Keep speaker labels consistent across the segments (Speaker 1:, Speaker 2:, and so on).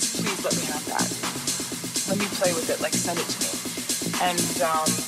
Speaker 1: please, please let me have that. Let me play with it, like send it to me. And um,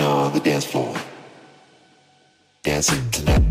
Speaker 1: On the
Speaker 2: dance floor, dancing tonight.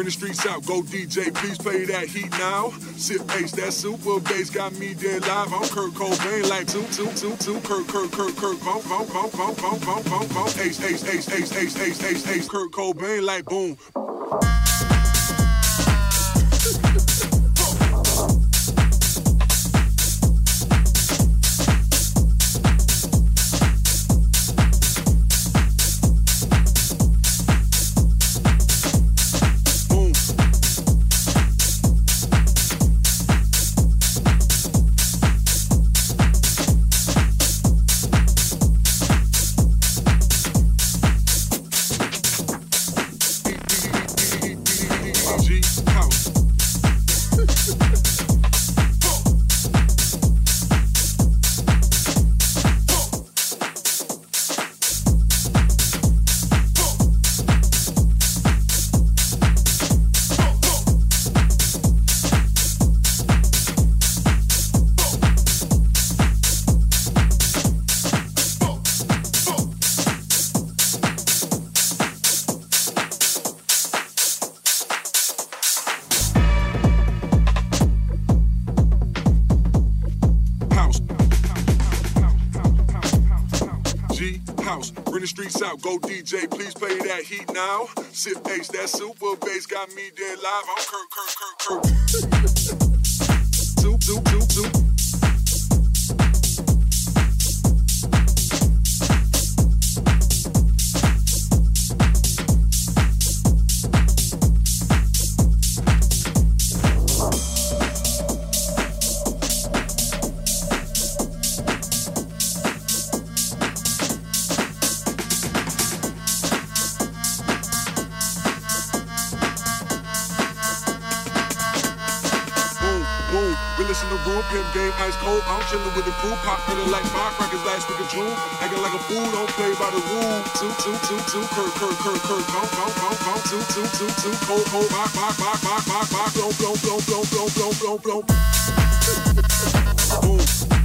Speaker 2: Go DJ, please play that heat now. Sip bass, that super bass got me dead live. I'm Kurt Cobain, like two, two, two, two. Kurt, Kurt, Kurt, Kurt, boom, boom, boom, boom, boom, boom, boom, boom. Ace, ace, ace, ace, ace, ace, ace, ace. Kurt Cobain, like boom. I'm Kurt, Kurt, Kurt, Kurt. Game ice cold. I'm chillin' with the crew, pop feeling like firecrackers last week of June. Acting like a fool, don't play by the rules. Two, two, two, two, Kurt, Kurt, Kurt, Kurt, bump, bump, bump, bump. Two, two, two, two, cold, cold, rock, rock, rock, rock, rock, rock, blow, blow, blow, blow, blow, blow, blow, blow. Boom.